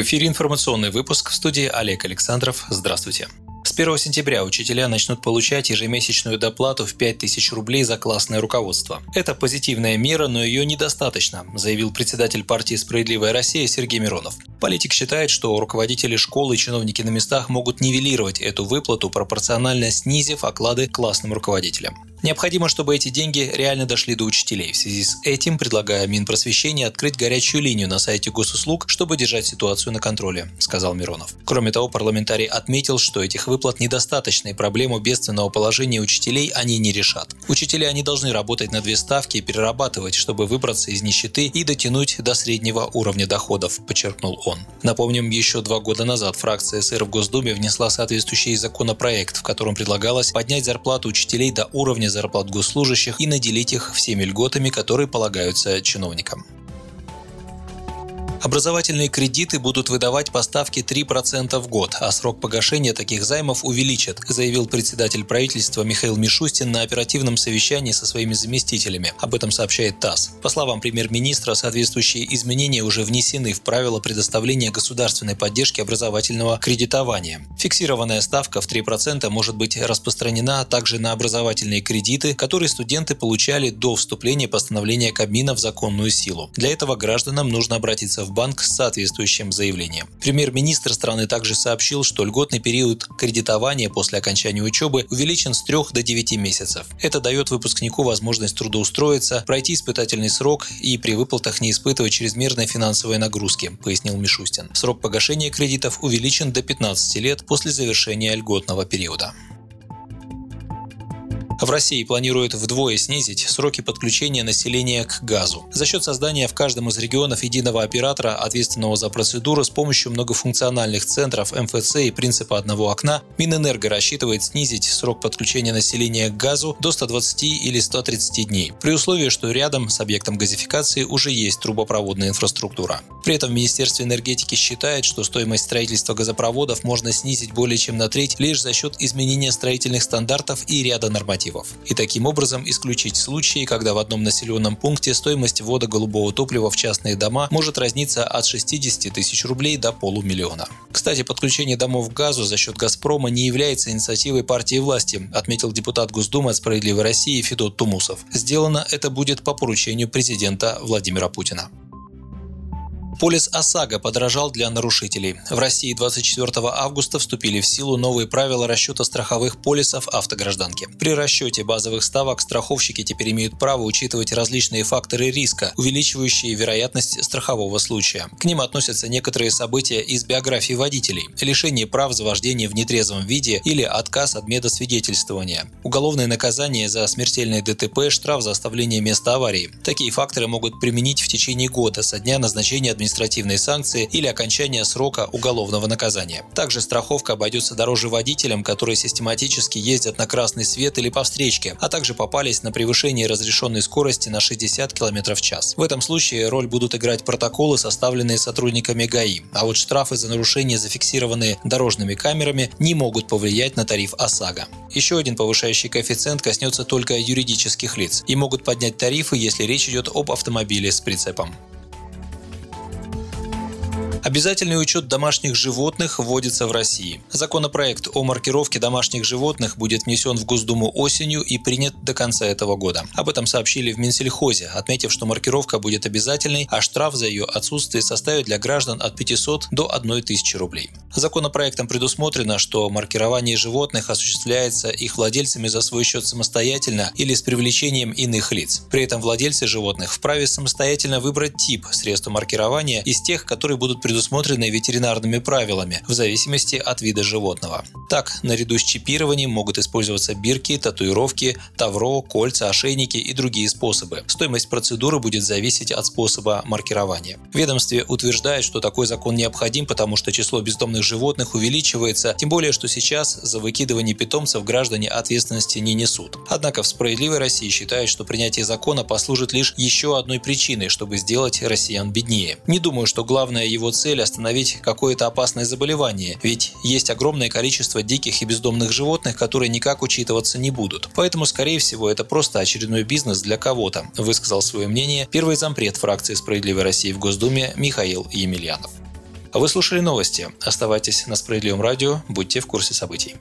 В эфире информационный выпуск в студии Олег Александров. Здравствуйте. С 1 сентября учителя начнут получать ежемесячную доплату в 5000 рублей за классное руководство. Это позитивная мера, но ее недостаточно, заявил председатель партии «Справедливая Россия» Сергей Миронов. Политик считает, что руководители школ и чиновники на местах могут нивелировать эту выплату, пропорционально снизив оклады классным руководителям. Необходимо, чтобы эти деньги реально дошли до учителей. В связи с этим предлагаю Минпросвещения открыть горячую линию на сайте госуслуг, чтобы держать ситуацию на контроле, сказал Миронов. Кроме того, парламентарий отметил, что этих выплат недостаточно и проблему бедственного положения учителей они не решат. Учителя они должны работать на две ставки и перерабатывать, чтобы выбраться из нищеты и дотянуть до среднего уровня доходов, подчеркнул он. Напомним, еще два года назад фракция СР в Госдуме внесла соответствующий законопроект, в котором предлагалось поднять зарплату учителей до уровня зарплат госслужащих и наделить их всеми льготами, которые полагаются чиновникам. Образовательные кредиты будут выдавать по ставке 3% в год, а срок погашения таких займов увеличат, заявил председатель правительства Михаил Мишустин на оперативном совещании со своими заместителями. Об этом сообщает ТАСС. По словам премьер-министра, соответствующие изменения уже внесены в правила предоставления государственной поддержки образовательного кредитования. Фиксированная ставка в 3% может быть распространена также на образовательные кредиты, которые студенты получали до вступления постановления Кабмина в законную силу. Для этого гражданам нужно обратиться в в банк с соответствующим заявлением. Премьер-министр страны также сообщил, что льготный период кредитования после окончания учебы увеличен с 3 до 9 месяцев. Это дает выпускнику возможность трудоустроиться, пройти испытательный срок и при выплатах не испытывать чрезмерной финансовой нагрузки, пояснил Мишустин. Срок погашения кредитов увеличен до 15 лет после завершения льготного периода. В России планируют вдвое снизить сроки подключения населения к газу за счет создания в каждом из регионов единого оператора, ответственного за процедуру с помощью многофункциональных центров МФЦ и принципа одного окна, Минэнерго рассчитывает снизить срок подключения населения к газу до 120 или 130 дней, при условии, что рядом с объектом газификации уже есть трубопроводная инфраструктура. При этом Министерство энергетики считает, что стоимость строительства газопроводов можно снизить более чем на треть лишь за счет изменения строительных стандартов и ряда нормативов мотивов. И таким образом исключить случаи, когда в одном населенном пункте стоимость ввода голубого топлива в частные дома может разниться от 60 тысяч рублей до полумиллиона. Кстати, подключение домов к газу за счет «Газпрома» не является инициативой партии власти, отметил депутат Госдумы от «Справедливой России» Федот Тумусов. Сделано это будет по поручению президента Владимира Путина. Полис ОСАГО подорожал для нарушителей. В России 24 августа вступили в силу новые правила расчета страховых полисов автогражданки. При расчете базовых ставок страховщики теперь имеют право учитывать различные факторы риска, увеличивающие вероятность страхового случая. К ним относятся некоторые события из биографии водителей, лишение прав за вождение в нетрезвом виде или отказ от медосвидетельствования, уголовное наказание за смертельное ДТП, штраф за оставление места аварии. Такие факторы могут применить в течение года со дня назначения административного административные санкции или окончания срока уголовного наказания. Также страховка обойдется дороже водителям, которые систематически ездят на красный свет или по встречке, а также попались на превышение разрешенной скорости на 60 км в час. В этом случае роль будут играть протоколы, составленные сотрудниками ГАИ, а вот штрафы за нарушения, зафиксированные дорожными камерами, не могут повлиять на тариф ОСАГО. Еще один повышающий коэффициент коснется только юридических лиц и могут поднять тарифы, если речь идет об автомобиле с прицепом. Обязательный учет домашних животных вводится в России. Законопроект о маркировке домашних животных будет внесен в Госдуму осенью и принят до конца этого года. Об этом сообщили в Минсельхозе, отметив, что маркировка будет обязательной, а штраф за ее отсутствие составит для граждан от 500 до 1000 рублей. Законопроектом предусмотрено, что маркирование животных осуществляется их владельцами за свой счет самостоятельно или с привлечением иных лиц. При этом владельцы животных вправе самостоятельно выбрать тип средства маркирования из тех, которые будут предусмотрены ветеринарными правилами в зависимости от вида животного. Так, наряду с чипированием могут использоваться бирки, татуировки, тавро, кольца, ошейники и другие способы. Стоимость процедуры будет зависеть от способа маркирования. Ведомстве утверждает, что такой закон необходим, потому что число бездомных животных увеличивается, тем более, что сейчас за выкидывание питомцев граждане ответственности не несут. Однако в «Справедливой России» считают, что принятие закона послужит лишь еще одной причиной, чтобы сделать россиян беднее. Не думаю, что главная его цель остановить какое-то опасное заболевание, ведь есть огромное количество диких и бездомных животных, которые никак учитываться не будут. Поэтому, скорее всего, это просто очередной бизнес для кого-то, высказал свое мнение первый зампред фракции «Справедливой России» в Госдуме Михаил Емельянов. Вы слушали новости. Оставайтесь на Справедливом радио, будьте в курсе событий.